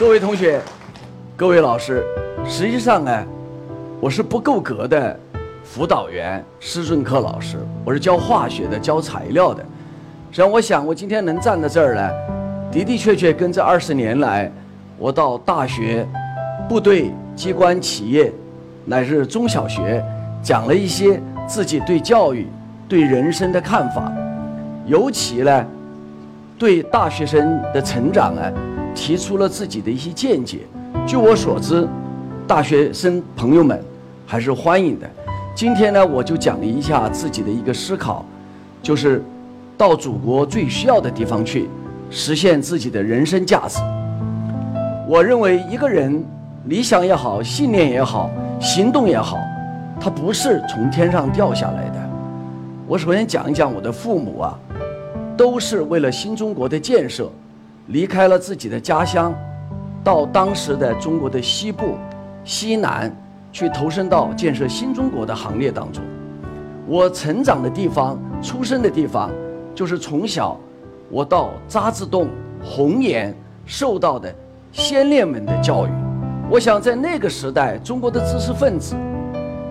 各位同学，各位老师，实际上呢，我是不够格的辅导员、施政课老师，我是教化学的、教材料的。实际上，我想我今天能站在这儿呢，的的确确跟这二十年来，我到大学、部队、机关、企业，乃至中小学，讲了一些自己对教育、对人生的看法，尤其呢，对大学生的成长啊。提出了自己的一些见解。据我所知，大学生朋友们还是欢迎的。今天呢，我就讲一下自己的一个思考，就是到祖国最需要的地方去，实现自己的人生价值。我认为，一个人理想也好，信念也好，行动也好，它不是从天上掉下来的。我首先讲一讲我的父母啊，都是为了新中国的建设。离开了自己的家乡，到当时的中国的西部、西南去投身到建设新中国的行列当中。我成长的地方、出生的地方，就是从小我到渣滓洞、红岩受到的先烈们的教育。我想在那个时代，中国的知识分子，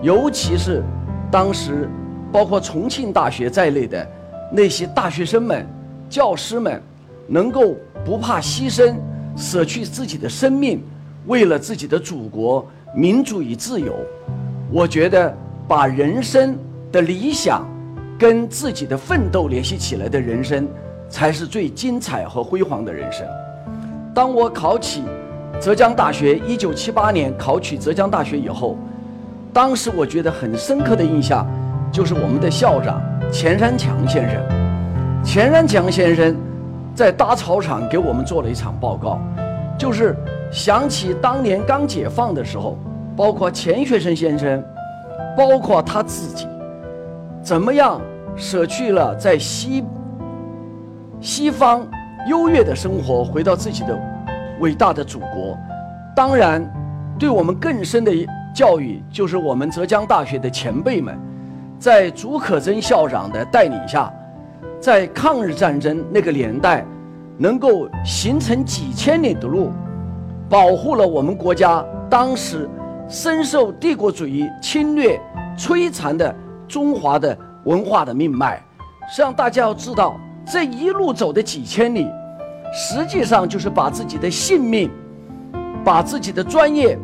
尤其是当时包括重庆大学在内的那些大学生们、教师们，能够。不怕牺牲，舍去自己的生命，为了自己的祖国、民主与自由。我觉得把人生的理想跟自己的奋斗联系起来的人生，才是最精彩和辉煌的人生。当我考起浙江大学，一九七八年考取浙江大学以后，当时我觉得很深刻的印象，就是我们的校长钱山强先生。钱山强先生。在大操场给我们做了一场报告，就是想起当年刚解放的时候，包括钱学森先生，包括他自己，怎么样舍去了在西西方优越的生活，回到自己的伟大的祖国。当然，对我们更深的教育，就是我们浙江大学的前辈们，在竺可桢校长的带领下。在抗日战争那个年代，能够形成几千里的路，保护了我们国家当时深受帝国主义侵略摧残的中华的文化的命脉。实际上，大家要知道，这一路走的几千里，实际上就是把自己的性命、把自己的专业、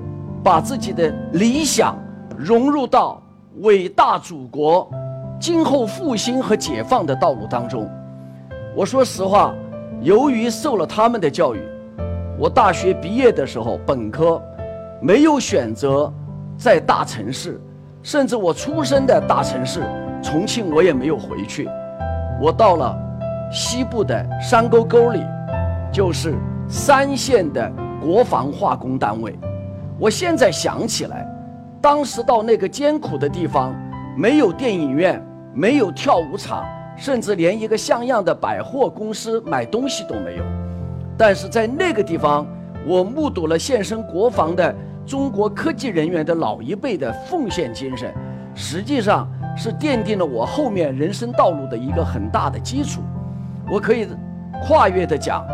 把自己的理想融入到伟大祖国。今后复兴和解放的道路当中，我说实话，由于受了他们的教育，我大学毕业的时候本科没有选择在大城市，甚至我出生的大城市重庆我也没有回去，我到了西部的山沟沟里，就是三线的国防化工单位。我现在想起来，当时到那个艰苦的地方。没有电影院，没有跳舞场，甚至连一个像样的百货公司买东西都没有。但是在那个地方，我目睹了献身国防的中国科技人员的老一辈的奉献精神，实际上是奠定了我后面人生道路的一个很大的基础。我可以跨越的讲，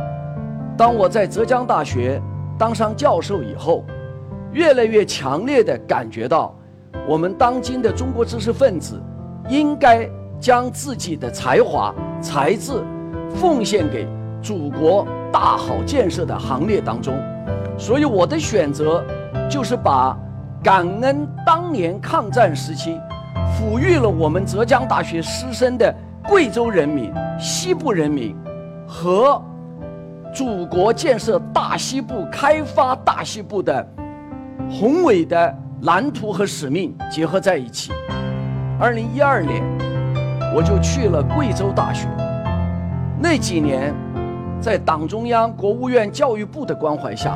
当我在浙江大学当上教授以后，越来越强烈的感觉到。我们当今的中国知识分子，应该将自己的才华、才智奉献给祖国大好建设的行列当中。所以我的选择就是把感恩当年抗战时期抚育了我们浙江大学师生的贵州人民、西部人民和祖国建设大西部、开发大西部的宏伟的。蓝图和使命结合在一起。二零一二年，我就去了贵州大学。那几年，在党中央、国务院、教育部的关怀下，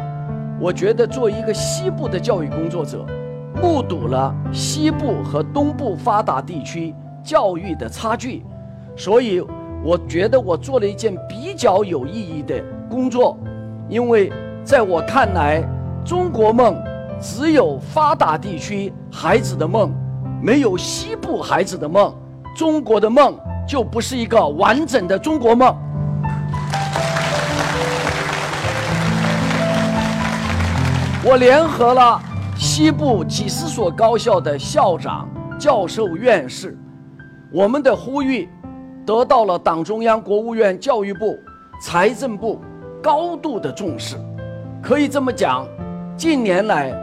我觉得做一个西部的教育工作者，目睹了西部和东部发达地区教育的差距，所以我觉得我做了一件比较有意义的工作，因为在我看来，中国梦。只有发达地区孩子的梦，没有西部孩子的梦，中国的梦就不是一个完整的中国梦。我联合了西部几十所高校的校长、教授、院士，我们的呼吁得到了党中央、国务院、教育部、财政部高度的重视。可以这么讲，近年来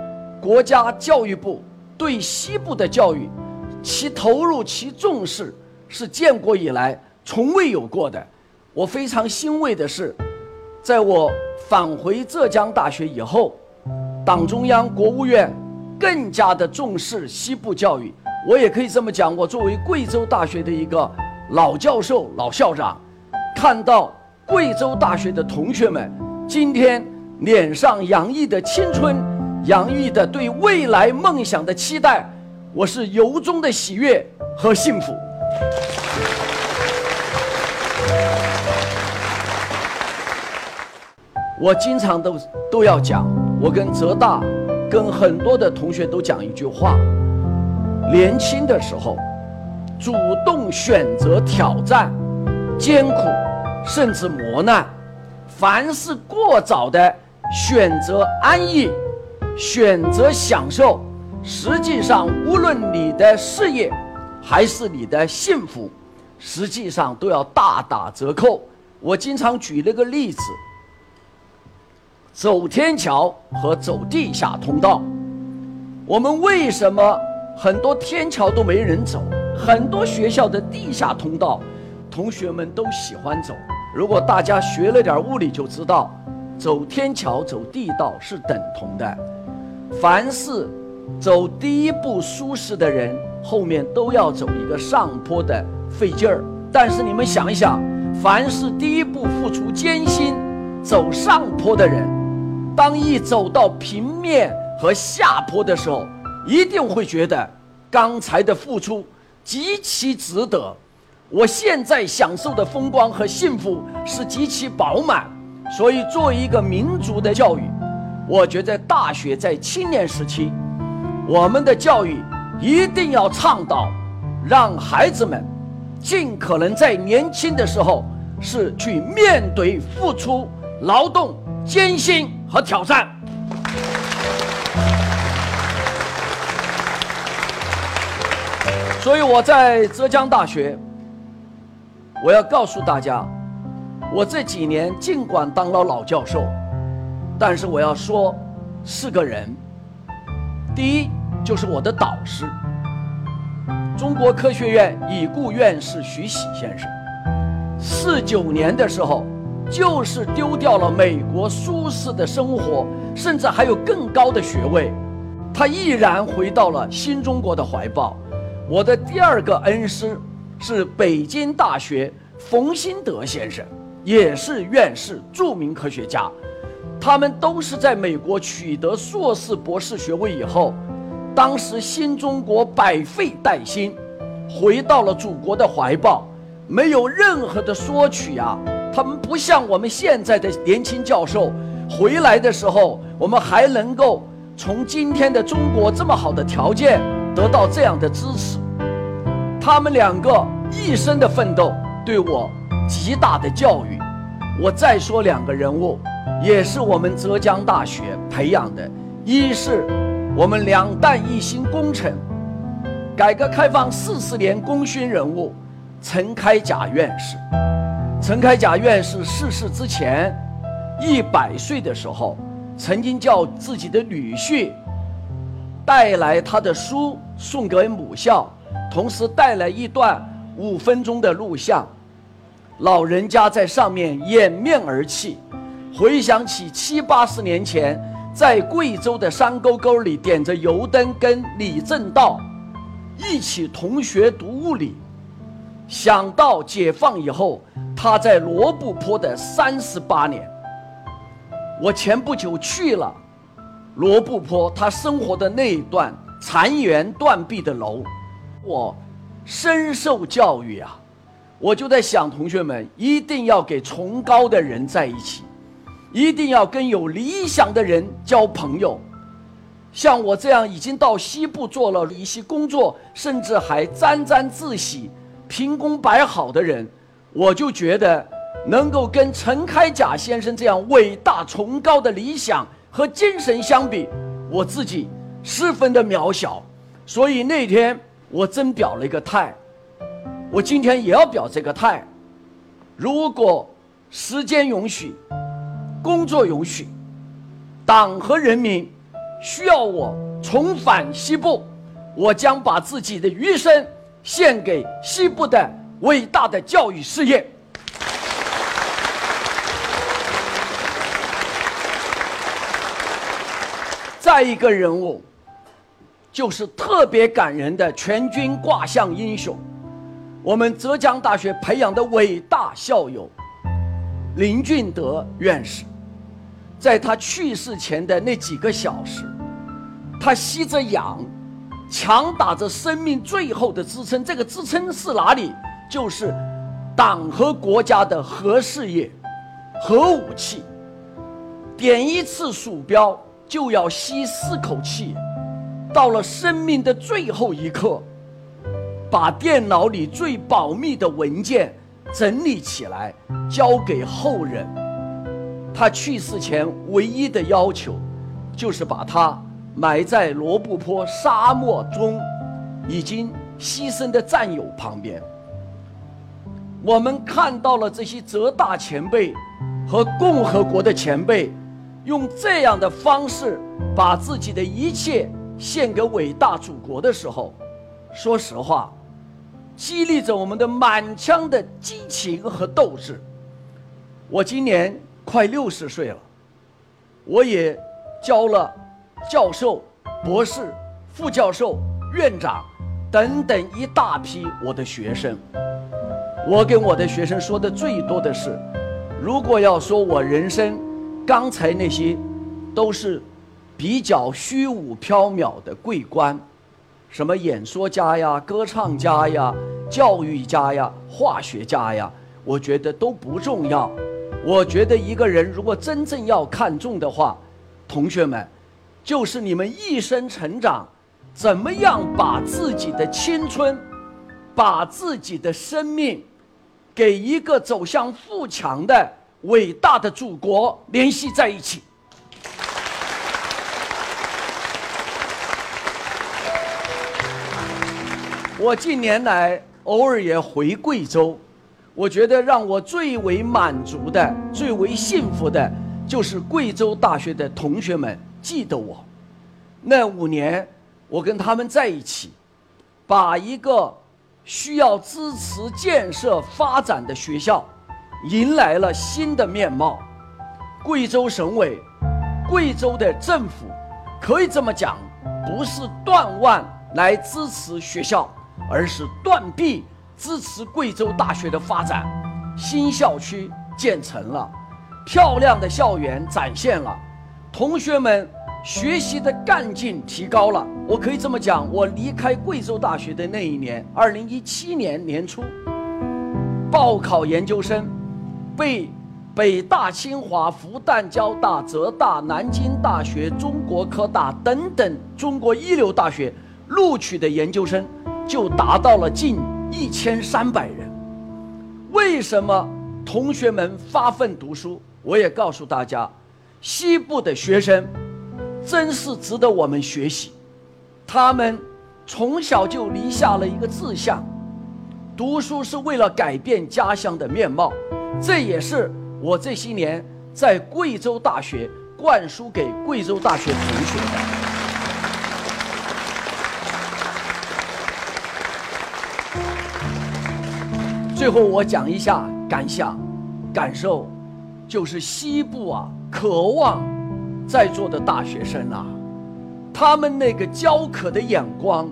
国家教育部对西部的教育，其投入、其重视是建国以来从未有过的。我非常欣慰的是，在我返回浙江大学以后，党中央、国务院更加的重视西部教育。我也可以这么讲，我作为贵州大学的一个老教授、老校长，看到贵州大学的同学们今天脸上洋溢的青春、洋溢的对未来梦想的期待，我是由衷的喜悦和幸福。我经常都都要讲，我跟浙大，跟很多的同学都讲一句话：年轻的时候，主动选择挑战、艰苦，甚至磨难；凡是过早的选择安逸、选择享受，实际上无论你的事业还是你的幸福，实际上都要大打折扣。我经常举那个例子。走天桥和走地下通道，我们为什么很多天桥都没人走？很多学校的地下通道，同学们都喜欢走。如果大家学了点物理，就知道，走天桥、走地道是等同的。凡是走第一步舒适的人，后面都要走一个上坡的费劲儿。但是你们想一想，凡是第一步付出艰辛走上坡的人，当一走到平面和下坡的时候，一定会觉得刚才的付出极其值得。我现在享受的风光和幸福是极其饱满。所以，做一个民族的教育，我觉得大学在青年时期，我们的教育一定要倡导，让孩子们尽可能在年轻的时候是去面对付出、劳动、艰辛。和挑战，所以我在浙江大学，我要告诉大家，我这几年尽管当了老教授，但是我要说四个人。第一就是我的导师，中国科学院已故院士徐喜先生，四九年的时候。就是丢掉了美国舒适的生活，甚至还有更高的学位，他毅然回到了新中国的怀抱。我的第二个恩师是北京大学冯新德先生，也是院士、著名科学家。他们都是在美国取得硕士、博士学位以后，当时新中国百废待兴，回到了祖国的怀抱，没有任何的索取啊。他们不像我们现在的年轻教授，回来的时候，我们还能够从今天的中国这么好的条件得到这样的支持。他们两个一生的奋斗，对我极大的教育。我再说两个人物，也是我们浙江大学培养的，一是我们两弹一星功臣，改革开放四十年功勋人物陈开甲院士。陈开甲院士逝世之前，一百岁的时候，曾经叫自己的女婿带来他的书送给母校，同时带来一段五分钟的录像。老人家在上面掩面而泣，回想起七八十年前在贵州的山沟沟里点着油灯，跟李政道一起同学读物理。想到解放以后。他在罗布泊的三十八年，我前不久去了罗布泊，他生活的那一段残垣断壁的楼，我深受教育啊！我就在想，同学们一定要给崇高的人在一起，一定要跟有理想的人交朋友。像我这样已经到西部做了一些工作，甚至还沾沾自喜、凭功摆好的人。我就觉得，能够跟陈开甲先生这样伟大崇高的理想和精神相比，我自己十分的渺小。所以那天我真表了一个态，我今天也要表这个态。如果时间允许，工作允许，党和人民需要我重返西部，我将把自己的余生献给西部的伟大的教育事业。再一个人物，就是特别感人的全军挂像英雄，我们浙江大学培养的伟大校友林俊德院士。在他去世前的那几个小时，他吸着氧，强打着生命最后的支撑。这个支撑是哪里？就是党和国家的核事业、核武器。点一次鼠标就要吸四口气，到了生命的最后一刻，把电脑里最保密的文件整理起来，交给后人。他去世前唯一的要求，就是把他埋在罗布泊沙漠中已经牺牲的战友旁边。我们看到了这些浙大前辈和共和国的前辈，用这样的方式把自己的一切献给伟大祖国的时候，说实话，激励着我们的满腔的激情和斗志。我今年。快六十岁了，我也教了教授、博士、副教授、院长等等一大批我的学生。我跟我的学生说的最多的是，如果要说我人生，刚才那些都是比较虚无缥缈的桂冠，什么演说家呀、歌唱家呀、教育家呀、化学家呀，我觉得都不重要。我觉得一个人如果真正要看重的话，同学们，就是你们一生成长，怎么样把自己的青春，把自己的生命，给一个走向富强的伟大的祖国联系在一起。我近年来偶尔也回贵州。我觉得让我最为满足的、最为幸福的，就是贵州大学的同学们记得我。那五年，我跟他们在一起，把一个需要支持建设发展的学校，迎来了新的面貌。贵州省委、贵州的政府，可以这么讲，不是断腕来支持学校，而是断臂。支持贵州大学的发展，新校区建成了，漂亮的校园展现了，同学们学习的干劲提高了。我可以这么讲，我离开贵州大学的那一年，二零一七年年初，报考研究生，被北大、清华、复旦、交大、浙大、南京大学、中国科大等等中国一流大学录取的研究生，就达到了近。一千三百人，为什么同学们发奋读书？我也告诉大家，西部的学生真是值得我们学习。他们从小就立下了一个志向，读书是为了改变家乡的面貌。这也是我这些年在贵州大学灌输给贵州大学同学的。最后我讲一下感想、感受，就是西部啊，渴望在座的大学生啊，他们那个焦渴的眼光，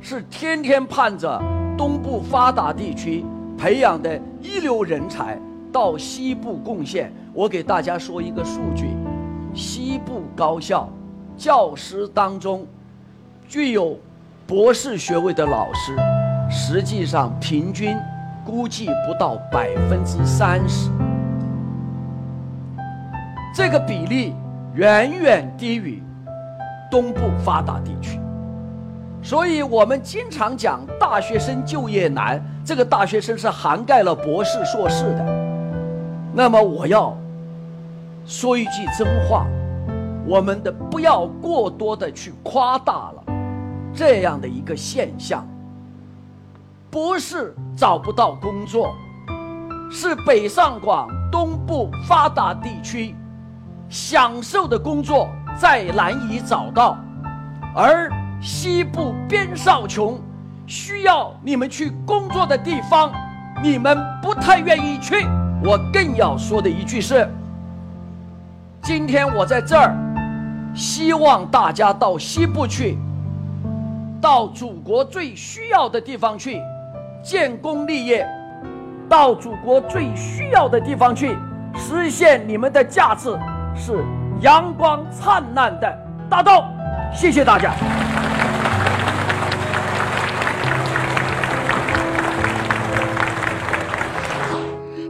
是天天盼着东部发达地区培养的一流人才到西部贡献。我给大家说一个数据：西部高校教师当中，具有博士学位的老师，实际上平均。估计不到百分之三十，这个比例远远低于东部发达地区，所以我们经常讲大学生就业难，这个大学生是涵盖了博士、硕士的。那么我要说一句真话，我们的不要过多的去夸大了这样的一个现象。不是找不到工作，是北上广东部发达地区享受的工作再难以找到，而西部边少穷，需要你们去工作的地方，你们不太愿意去。我更要说的一句是：今天我在这儿，希望大家到西部去，到祖国最需要的地方去。建功立业，到祖国最需要的地方去，实现你们的价值，是阳光灿烂的大道。谢谢大家。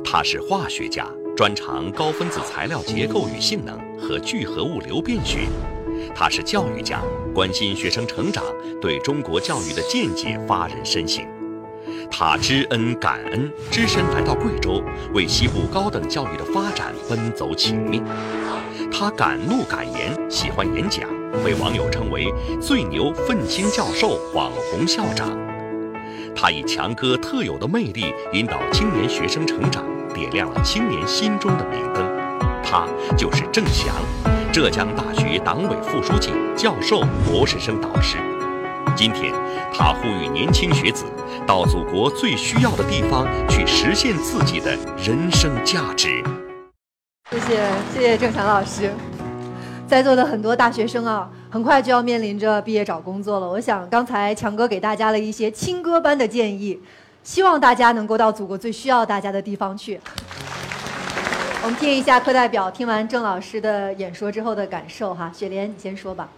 他是化学家，专长高分子材料结构与性能和聚合物流变学；他是教育家，关心学生成长，对中国教育的见解发人深省。他知恩感恩，只身来到贵州，为西部高等教育的发展奔走请命。他敢怒敢言，喜欢演讲，被网友称为“最牛愤青教授”、“网红校长”。他以强哥特有的魅力引导青年学生成长，点亮了青年心中的明灯。他就是郑翔，浙江大学党委副书记、教授、博士生导师。今天，他呼吁年轻学子到祖国最需要的地方去实现自己的人生价值。谢谢，谢谢郑强老师。在座的很多大学生啊，很快就要面临着毕业找工作了。我想，刚才强哥给大家了一些亲哥般的建议，希望大家能够到祖国最需要大家的地方去。我们听一下课代表听完郑老师的演说之后的感受哈。雪莲，你先说吧。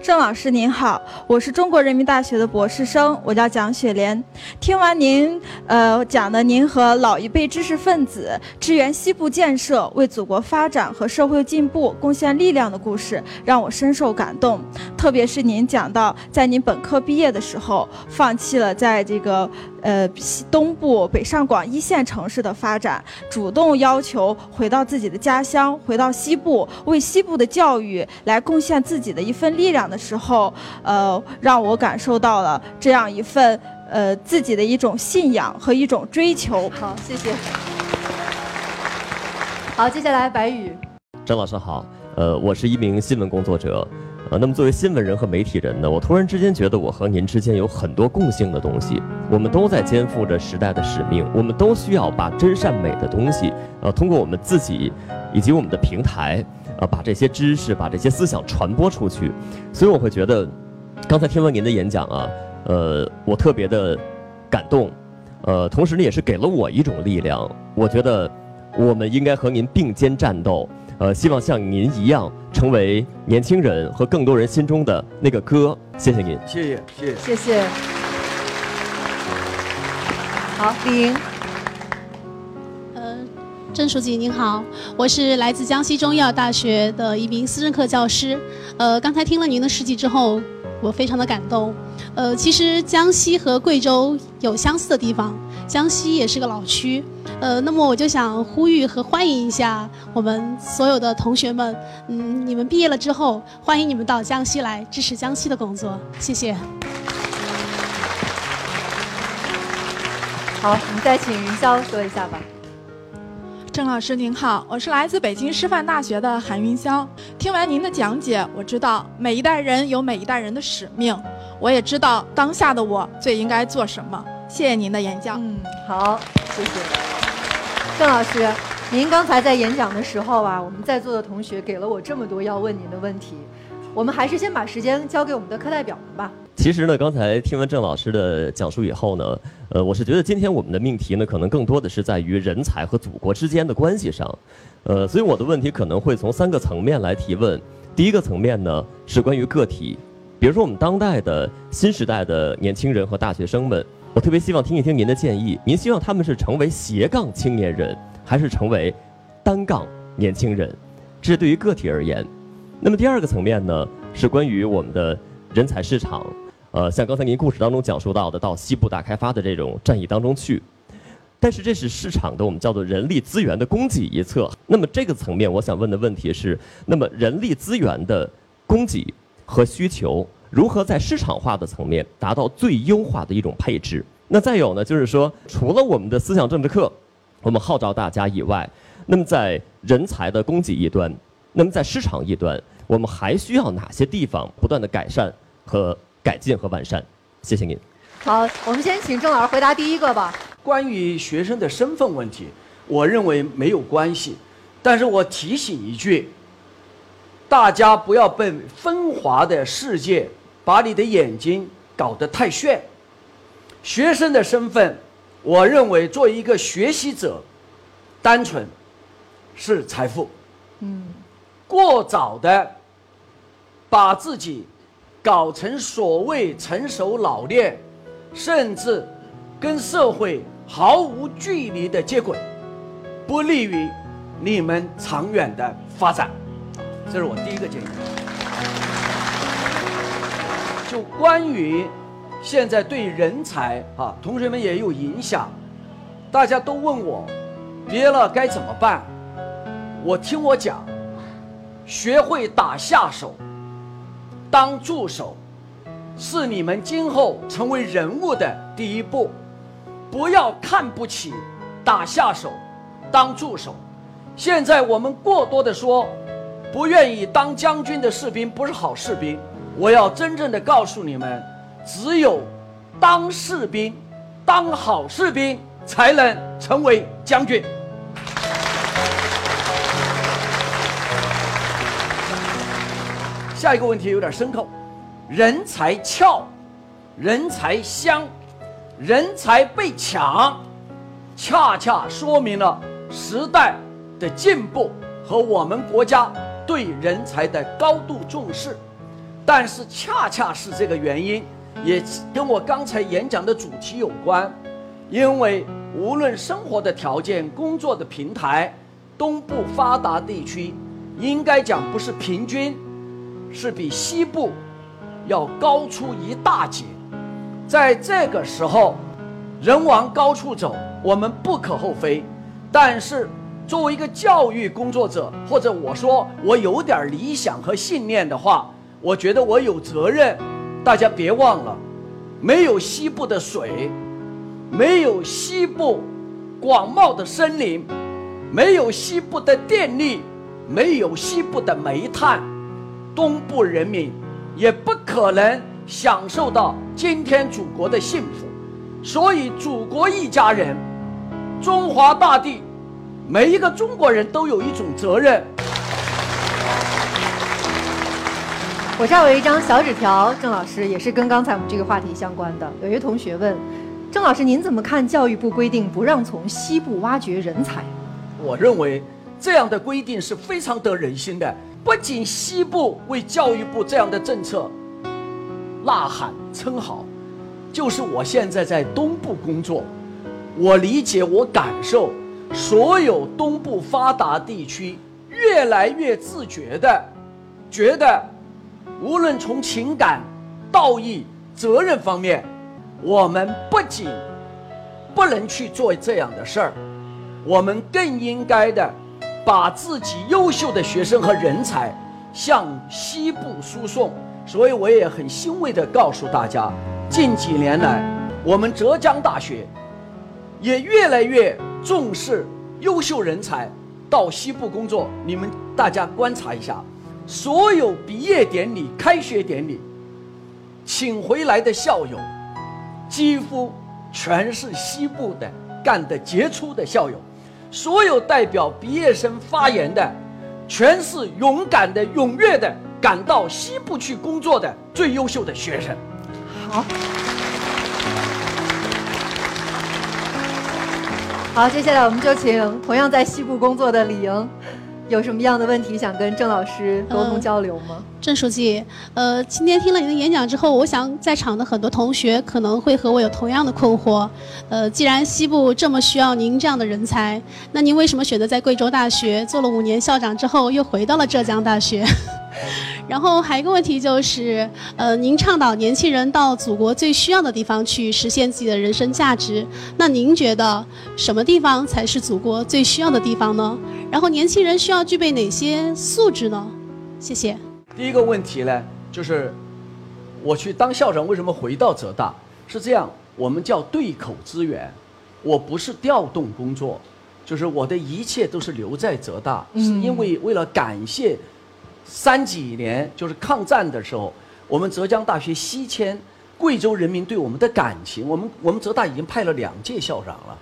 郑老师您好，我是中国人民大学的博士生，我叫蒋雪莲。听完您呃讲的您和老一辈知识分子支援西部建设、为祖国发展和社会进步贡献力量的故事，让我深受感动。特别是您讲到，在您本科毕业的时候，放弃了在这个。呃，东部北上广一线城市的发展，主动要求回到自己的家乡，回到西部，为西部的教育来贡献自己的一份力量的时候，呃，让我感受到了这样一份呃自己的一种信仰和一种追求。好，谢谢。好，接下来白宇。张老师好，呃，我是一名新闻工作者。呃，那么作为新闻人和媒体人呢，我突然之间觉得我和您之间有很多共性的东西。我们都在肩负着时代的使命，我们都需要把真善美的东西，呃，通过我们自己以及我们的平台，呃，把这些知识、把这些思想传播出去。所以我会觉得，刚才听完您的演讲啊，呃，我特别的感动，呃，同时呢，也是给了我一种力量。我觉得我们应该和您并肩战斗。呃，希望像您一样，成为年轻人和更多人心中的那个歌。谢谢您，谢谢，谢谢，谢谢。好，李莹。郑书记您好，我是来自江西中医药大学的一名思政课教师。呃，刚才听了您的事迹之后，我非常的感动。呃，其实江西和贵州有相似的地方，江西也是个老区。呃，那么我就想呼吁和欢迎一下我们所有的同学们，嗯，你们毕业了之后，欢迎你们到江西来支持江西的工作，谢谢。好，我们再请云霄说一下吧。郑老师您好，我是来自北京师范大学的韩云霄。听完您的讲解，我知道每一代人有每一代人的使命，我也知道当下的我最应该做什么。谢谢您的演讲。嗯，好，谢谢。郑老师，您刚才在演讲的时候啊，我们在座的同学给了我这么多要问您的问题，我们还是先把时间交给我们的课代表们吧。其实呢，刚才听完郑老师的讲述以后呢，呃，我是觉得今天我们的命题呢，可能更多的是在于人才和祖国之间的关系上，呃，所以我的问题可能会从三个层面来提问。第一个层面呢，是关于个体，比如说我们当代的新时代的年轻人和大学生们。我特别希望听一听您的建议。您希望他们是成为斜杠青年人，还是成为单杠年轻人？这是对于个体而言。那么第二个层面呢，是关于我们的人才市场。呃，像刚才您故事当中讲述到的，到西部大开发的这种战役当中去。但是这是市场的我们叫做人力资源的供给一侧。那么这个层面，我想问的问题是：那么人力资源的供给和需求如何在市场化的层面达到最优化的一种配置？那再有呢，就是说，除了我们的思想政治课，我们号召大家以外，那么在人才的供给一端，那么在市场一端，我们还需要哪些地方不断的改善和改进和完善？谢谢您。好，我们先请郑老师回答第一个吧。关于学生的身份问题，我认为没有关系，但是我提醒一句，大家不要被纷华的世界把你的眼睛搞得太炫。学生的身份，我认为作为一个学习者，单纯是财富。嗯，过早的把自己搞成所谓成熟老练，甚至跟社会毫无距离的接轨，不利于你们长远的发展。这是我第一个建议。就关于现在对人才啊，同学们也有影响，大家都问我，毕业了该怎么办？我听我讲，学会打下手，当助手，是你们今后成为人物的第一步。不要看不起打下手、当助手。现在我们过多的说，不愿意当将军的士兵不是好士兵。我要真正的告诉你们，只有当士兵、当好士兵，才能成为将军。下一个问题有点深刻，人才俏，人才香，人才被抢，恰恰说明了时代的进步和我们国家对人才的高度重视。但是，恰恰是这个原因，也跟我刚才演讲的主题有关。因为无论生活的条件、工作的平台，东部发达地区应该讲不是平均，是比西部要高出一大截。在这个时候，人往高处走，我们不可厚非。但是，作为一个教育工作者，或者我说我有点理想和信念的话，我觉得我有责任。大家别忘了，没有西部的水，没有西部广袤的森林，没有西部的电力，没有西部的煤炭，东部人民也不可能享受到今天祖国的幸福。所以，祖国一家人，中华大地，每一个中国人都有一种责任。我这儿有一张小纸条，郑老师也是跟刚才我们这个话题相关的。有一个同学问，郑老师您怎么看教育部规定不让从西部挖掘人才？我认为这样的规定是非常得人心的。不仅西部为教育部这样的政策呐喊称好，就是我现在在东部工作，我理解我感受，所有东部发达地区越来越自觉的觉得。无论从情感、道义、责任方面，我们不仅不能去做这样的事儿，我们更应该的把自己优秀的学生和人才向西部输送。所以，我也很欣慰的告诉大家，近几年来，我们浙江大学也越来越重视优秀人才到西部工作。你们大家观察一下。所有毕业典礼、开学典礼，请回来的校友，几乎全是西部的干的杰出的校友；所有代表毕业生发言的，全是勇敢的、踊跃的赶到西部去工作的最优秀的学生。好，好，接下来我们就请同样在西部工作的李莹。有什么样的问题想跟郑老师沟通交流吗？郑书记，呃，今天听了您的演讲之后，我想在场的很多同学可能会和我有同样的困惑。呃，既然西部这么需要您这样的人才，那您为什么选择在贵州大学做了五年校长之后，又回到了浙江大学？然后还有一个问题就是，呃，您倡导年轻人到祖国最需要的地方去实现自己的人生价值，那您觉得什么地方才是祖国最需要的地方呢？然后年轻人需要具备哪些素质呢？谢谢。第一个问题呢，就是我去当校长，为什么回到浙大？是这样，我们叫对口资源，我不是调动工作，就是我的一切都是留在浙大，是因为为了感谢。三几年就是抗战的时候，我们浙江大学西迁，贵州人民对我们的感情，我们我们浙大已经派了两届校长了，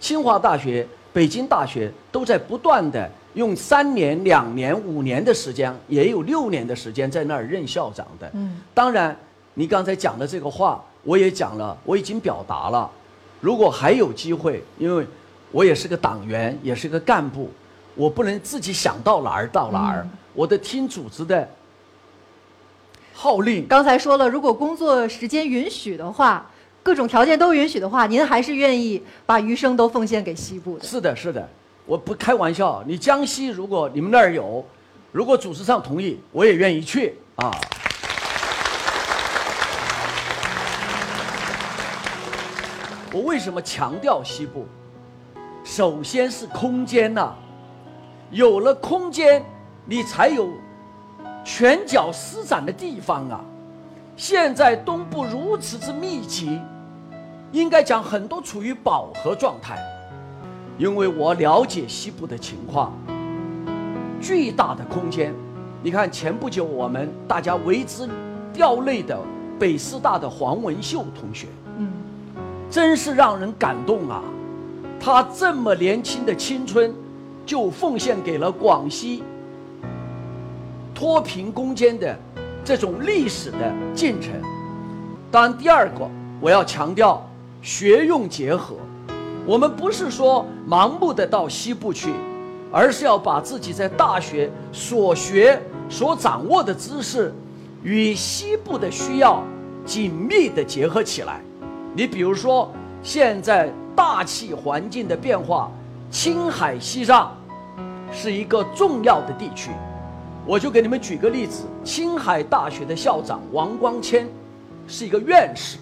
清华大学、北京大学都在不断的用三年、两年、五年的时间，也有六年的时间在那儿任校长的。嗯，当然，你刚才讲的这个话，我也讲了，我已经表达了。如果还有机会，因为我也是个党员，也是个干部，我不能自己想到哪儿到哪儿。我得听组织的号令。刚才说了，如果工作时间允许的话，各种条件都允许的话，您还是愿意把余生都奉献给西部的。是的，是的，我不开玩笑。你江西如果你们那儿有，如果组织上同意，我也愿意去啊。我为什么强调西部？首先是空间呐，有了空间。你才有拳脚施展的地方啊！现在东部如此之密集，应该讲很多处于饱和状态。因为我了解西部的情况，巨大的空间。你看前不久我们大家为之掉泪的北师大的黄文秀同学，嗯，真是让人感动啊！他这么年轻的青春，就奉献给了广西。脱贫攻坚的这种历史的进程。当然，第二个我要强调学用结合。我们不是说盲目的到西部去，而是要把自己在大学所学、所掌握的知识与西部的需要紧密的结合起来。你比如说，现在大气环境的变化，青海、西藏是一个重要的地区。我就给你们举个例子，青海大学的校长王光谦，是一个院士，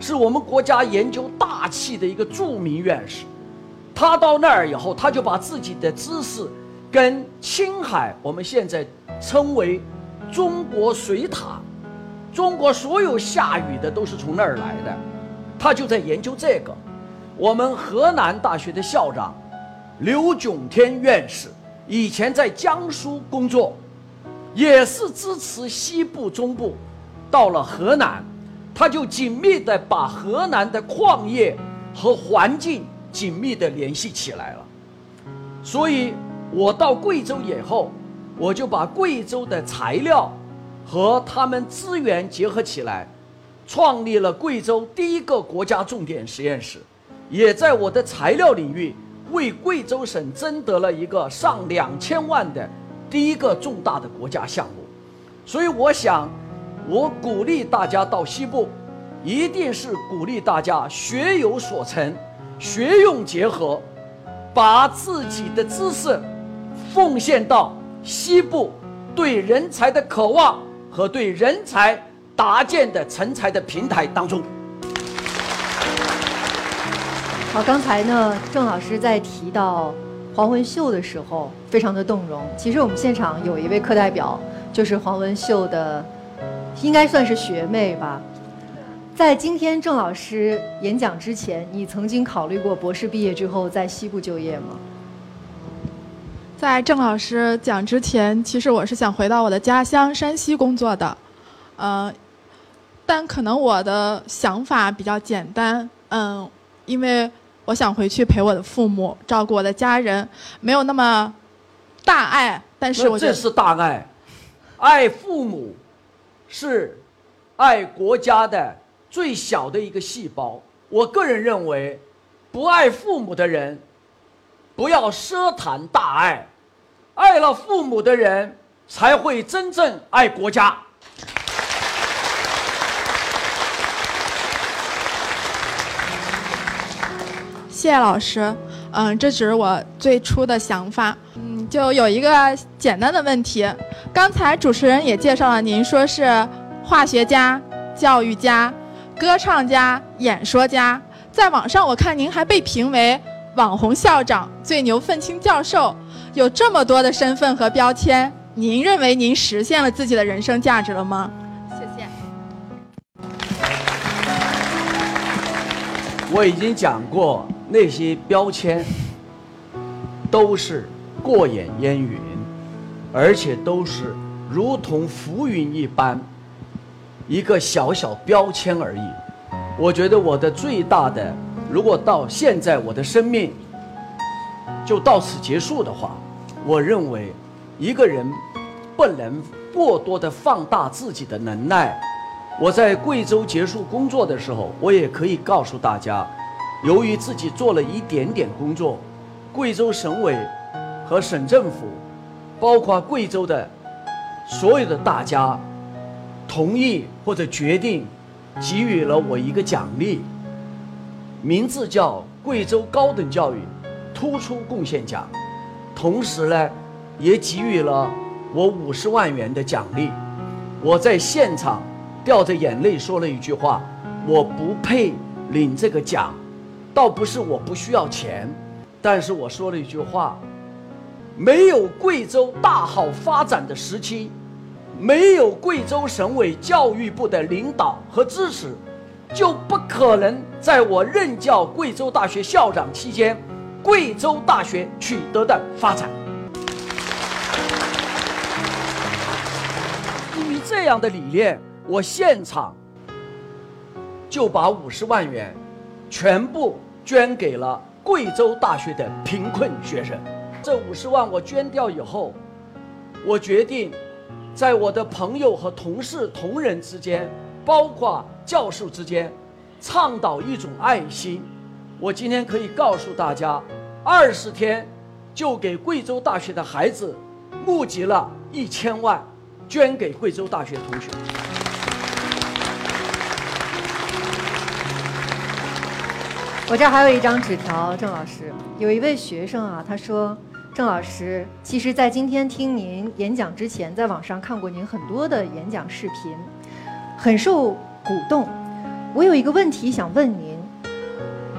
是我们国家研究大气的一个著名院士。他到那儿以后，他就把自己的知识跟青海，我们现在称为中国水塔，中国所有下雨的都是从那儿来的，他就在研究这个。我们河南大学的校长刘炯天院士，以前在江苏工作。也是支持西部、中部，到了河南，他就紧密的把河南的矿业和环境紧密的联系起来了。所以，我到贵州以后，我就把贵州的材料和他们资源结合起来，创立了贵州第一个国家重点实验室，也在我的材料领域为贵州省争得了一个上两千万的。第一个重大的国家项目，所以我想，我鼓励大家到西部，一定是鼓励大家学有所成，学用结合，把自己的知识奉献到西部对人才的渴望和对人才搭建的成才的平台当中。好，刚才呢，郑老师在提到。黄文秀的时候非常的动容。其实我们现场有一位课代表，就是黄文秀的，应该算是学妹吧。在今天郑老师演讲之前，你曾经考虑过博士毕业之后在西部就业吗？在郑老师讲之前，其实我是想回到我的家乡山西工作的，呃，但可能我的想法比较简单，嗯，因为。我想回去陪我的父母，照顾我的家人，没有那么大爱。但是我这是大爱，爱父母是爱国家的最小的一个细胞。我个人认为，不爱父母的人，不要奢谈大爱；爱了父母的人，才会真正爱国家。谢谢老师，嗯，这只是我最初的想法。嗯，就有一个简单的问题，刚才主持人也介绍了，您说是化学家、教育家、歌唱家、演说家，在网上我看您还被评为网红校长、最牛愤青教授，有这么多的身份和标签，您认为您实现了自己的人生价值了吗？谢谢。我已经讲过，那些标签都是过眼烟云，而且都是如同浮云一般，一个小小标签而已。我觉得我的最大的，如果到现在我的生命就到此结束的话，我认为一个人不能过多的放大自己的能耐。我在贵州结束工作的时候，我也可以告诉大家，由于自己做了一点点工作，贵州省委和省政府，包括贵州的所有的大家，同意或者决定，给予了我一个奖励，名字叫贵州高等教育突出贡献奖，同时呢，也给予了我五十万元的奖励。我在现场。掉着眼泪说了一句话：“我不配领这个奖，倒不是我不需要钱，但是我说了一句话：没有贵州大好发展的时期，没有贵州省委教育部的领导和支持，就不可能在我任教贵州大学校长期间，贵州大学取得的发展。基于这样的理念。”我现场就把五十万元全部捐给了贵州大学的贫困学生。这五十万我捐掉以后，我决定在我的朋友和同事、同仁之间，包括教授之间，倡导一种爱心。我今天可以告诉大家，二十天就给贵州大学的孩子募集了一千万，捐给贵州大学同学。我这儿还有一张纸条，郑老师，有一位学生啊，他说：“郑老师，其实，在今天听您演讲之前，在网上看过您很多的演讲视频，很受鼓动。我有一个问题想问您：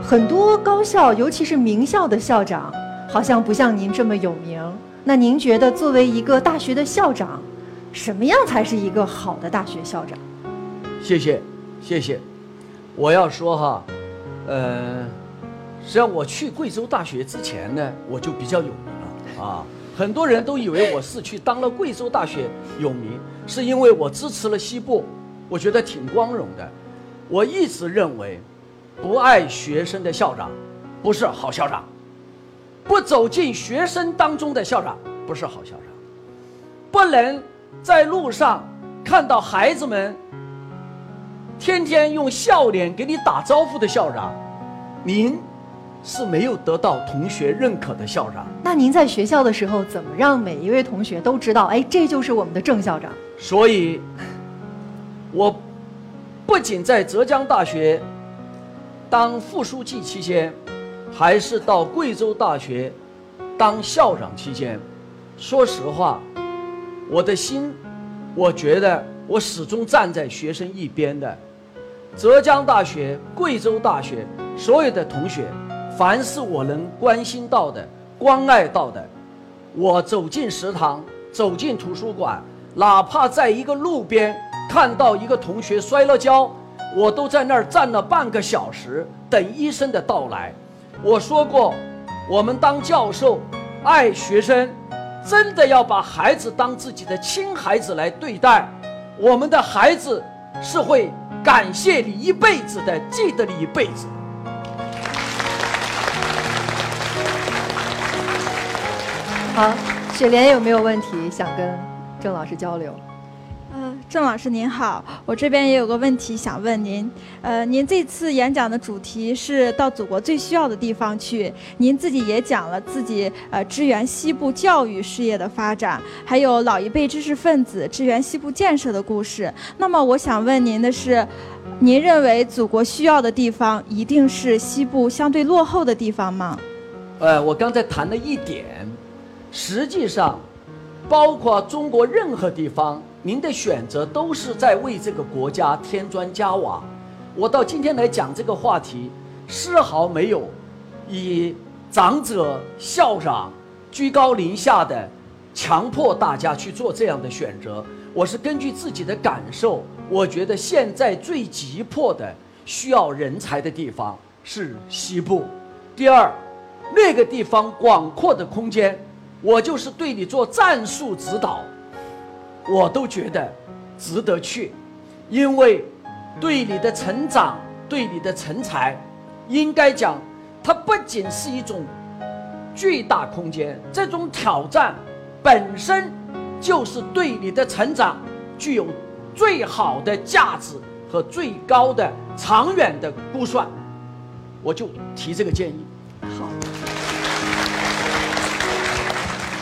很多高校，尤其是名校的校长，好像不像您这么有名。那您觉得，作为一个大学的校长，什么样才是一个好的大学校长？”谢谢，谢谢。我要说哈。呃，实际上我去贵州大学之前呢，我就比较有名了啊。很多人都以为我是去当了贵州大学有名，是因为我支持了西部，我觉得挺光荣的。我一直认为，不爱学生的校长不是好校长，不走进学生当中的校长不是好校长，不能在路上看到孩子们。天天用笑脸给你打招呼的校长，您是没有得到同学认可的校长。那您在学校的时候，怎么让每一位同学都知道，哎，这就是我们的郑校长？所以，我不仅在浙江大学当副书记期间，还是到贵州大学当校长期间，说实话，我的心，我觉得我始终站在学生一边的。浙江大学、贵州大学所有的同学，凡是我能关心到的、关爱到的，我走进食堂、走进图书馆，哪怕在一个路边看到一个同学摔了跤，我都在那儿站了半个小时等医生的到来。我说过，我们当教授，爱学生，真的要把孩子当自己的亲孩子来对待，我们的孩子是会。感谢你一辈子的，记得你一辈子。好，雪莲有没有问题想跟郑老师交流？郑老师您好，我这边也有个问题想问您。呃，您这次演讲的主题是到祖国最需要的地方去，您自己也讲了自己呃支援西部教育事业的发展，还有老一辈知识分子支援西部建设的故事。那么我想问您的是，您认为祖国需要的地方一定是西部相对落后的地方吗？呃，我刚才谈了一点，实际上，包括中国任何地方，您的选择都是在为这个国家添砖加瓦。我到今天来讲这个话题，丝毫没有以长者校长、居高临下的强迫大家去做这样的选择。我是根据自己的感受，我觉得现在最急迫的需要人才的地方是西部。第二，那个地方广阔的空间，我就是对你做战术指导，我都觉得值得去，因为对你的成长、对你的成才，应该讲，它不仅是一种巨大空间，这种挑战本身就是对你的成长具有最好的价值和最高的长远的估算。我就提这个建议。好，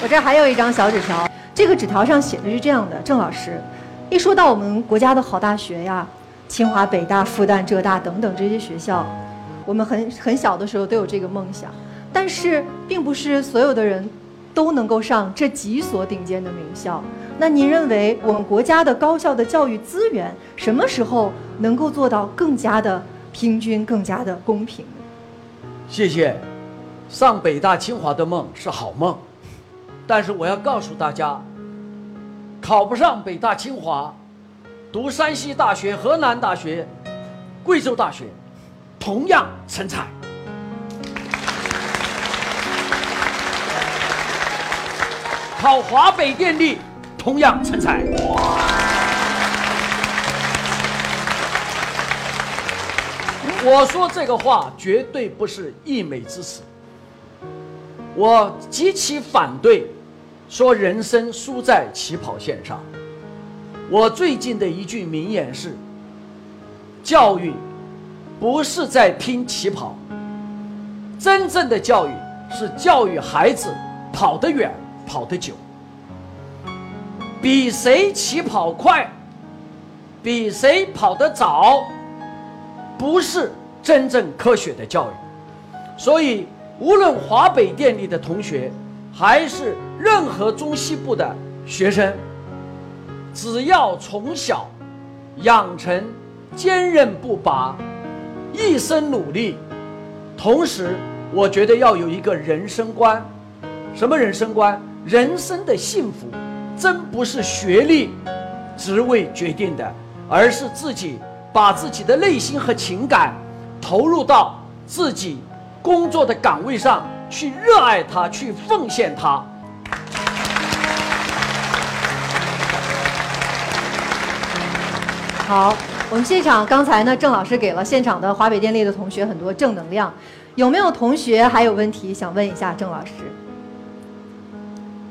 我这还有一张小纸条，这个纸条上写的是这样的：郑老师，一说到我们国家的好大学呀，清华、北大、复旦、浙大等等这些学校，我们很很小的时候都有这个梦想，但是并不是所有的人都能够上这几所顶尖的名校。那您认为我们国家的高校的教育资源什么时候能够做到更加的平均、更加的公平？谢谢。上北大清华的梦是好梦，但是我要告诉大家，考不上北大清华，读山西大学、河南大学、贵州大学，同样成才。考华北电力，同样成才。我说这个话绝对不是溢美之词。我极其反对说人生输在起跑线上。我最近的一句名言是：教育不是在拼起跑，真正的教育是教育孩子跑得远、跑得久。比谁起跑快，比谁跑得早，不是真正科学的教育。所以。无论华北电力的同学，还是任何中西部的学生，只要从小养成坚韧不拔、一生努力，同时，我觉得要有一个人生观。什么人生观？人生的幸福，真不是学历、职位决定的，而是自己把自己的内心和情感投入到自己。工作的岗位上去热爱它，去奉献它。好，我们现场刚才呢，郑老师给了现场的华北电力的同学很多正能量。有没有同学还有问题想问一下郑老师？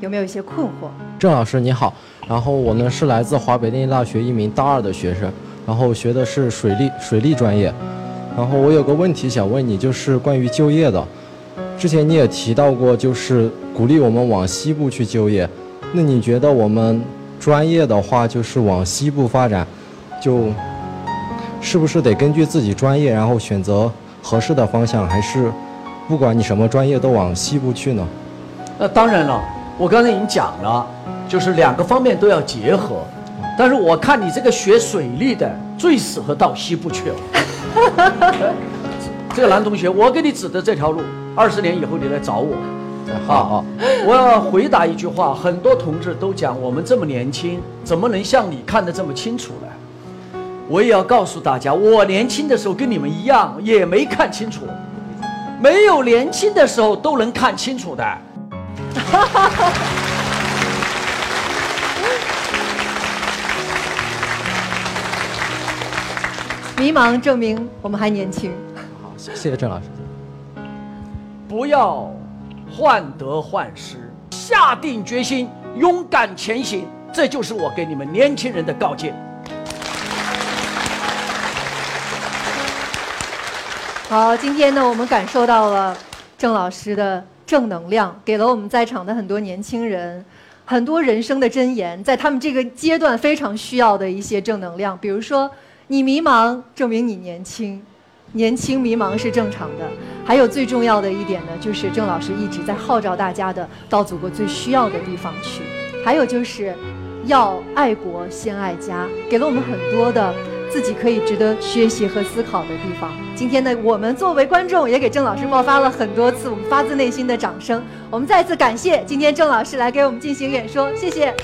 有没有一些困惑？郑老师你好，然后我呢是来自华北电力大学一名大二的学生，然后学的是水利水利专业。然后我有个问题想问你，就是关于就业的。之前你也提到过，就是鼓励我们往西部去就业。那你觉得我们专业的话，就是往西部发展，就是不是得根据自己专业，然后选择合适的方向，还是不管你什么专业都往西部去呢？那当然了，我刚才已经讲了，就是两个方面都要结合。但是我看你这个学水利的，最适合到西部去了。这个男同学，我给你指的这条路，二十年以后你来找我。好好，我要回答一句话：很多同志都讲我们这么年轻，怎么能像你看得这么清楚呢？我也要告诉大家，我年轻的时候跟你们一样，也没看清楚。没有年轻的时候都能看清楚的。迷茫证明我们还年轻。好，谢谢郑老师。不要患得患失，下定决心，勇敢前行，这就是我给你们年轻人的告诫。好，今天呢，我们感受到了郑老师的正能量，给了我们在场的很多年轻人很多人生的箴言，在他们这个阶段非常需要的一些正能量，比如说。你迷茫，证明你年轻；年轻迷茫是正常的。还有最重要的一点呢，就是郑老师一直在号召大家的到祖国最需要的地方去。还有就是，要爱国先爱家，给了我们很多的自己可以值得学习和思考的地方。今天呢，我们作为观众也给郑老师爆发了很多次我们发自内心的掌声。我们再次感谢今天郑老师来给我们进行演说，谢谢。